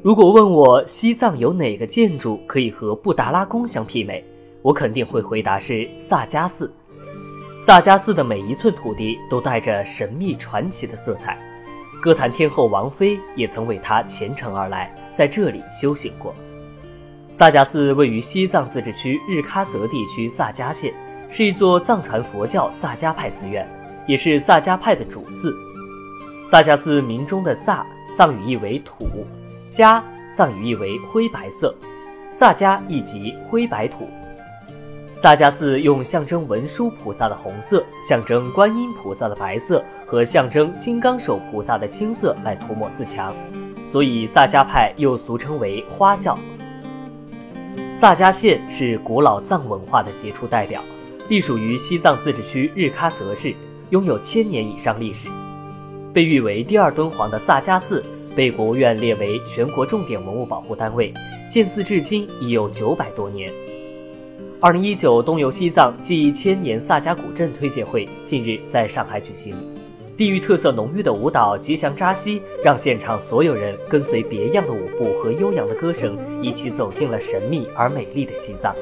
如果问我西藏有哪个建筑可以和布达拉宫相媲美，我肯定会回答是萨迦寺。萨迦寺的每一寸土地都带着神秘传奇的色彩，歌坛天后王菲也曾为它虔诚而来，在这里修行过。萨迦寺位于西藏自治区日喀则地区萨迦县，是一座藏传佛教萨迦派寺院，也是萨迦派的主寺。萨迦寺名中的“萨”藏语意为土，“迦”藏语意为灰白色，萨迦意即灰白土。萨迦寺用象征文殊菩萨的红色、象征观音菩萨的白色和象征金刚手菩萨的青色来涂抹寺墙，所以萨迦派又俗称为花教。萨迦县是古老藏文化的杰出代表，隶属于西藏自治区日喀则市，拥有千年以上历史。被誉为第二敦煌的萨迦寺，被国务院列为全国重点文物保护单位，建寺至今已有九百多年。二零一九东游西藏暨千年萨迦古镇推介会近日在上海举行。地域特色浓郁的舞蹈吉祥扎西，让现场所有人跟随别样的舞步和悠扬的歌声，一起走进了神秘而美丽的西藏。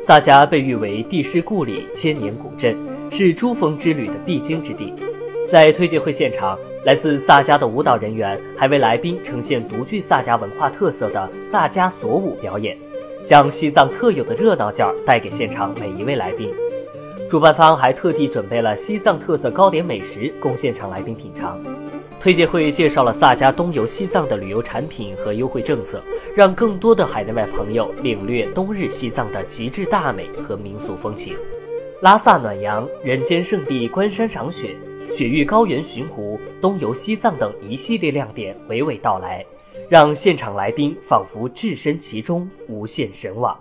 萨迦被誉为地势故里、千年古镇，是珠峰之旅的必经之地。在推介会现场，来自萨迦的舞蹈人员还为来宾呈现独具萨迦文化特色的萨迦索舞表演，将西藏特有的热闹劲儿带给现场每一位来宾。主办方还特地准备了西藏特色糕点美食供现场来宾品尝。推介会介绍了萨迦东游西藏的旅游产品和优惠政策，让更多的海内外朋友领略冬日西藏的极致大美和民俗风情。拉萨暖阳、人间圣地观山赏雪、雪域高原巡湖、东游西藏等一系列亮点娓娓道来，让现场来宾仿佛置身其中，无限神往。